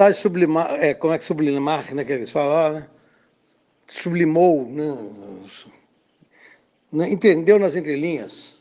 Tá sublimar, é, como é que sublimar, né, que eles falam, né? sublimou, né, né? entendeu nas entrelinhas.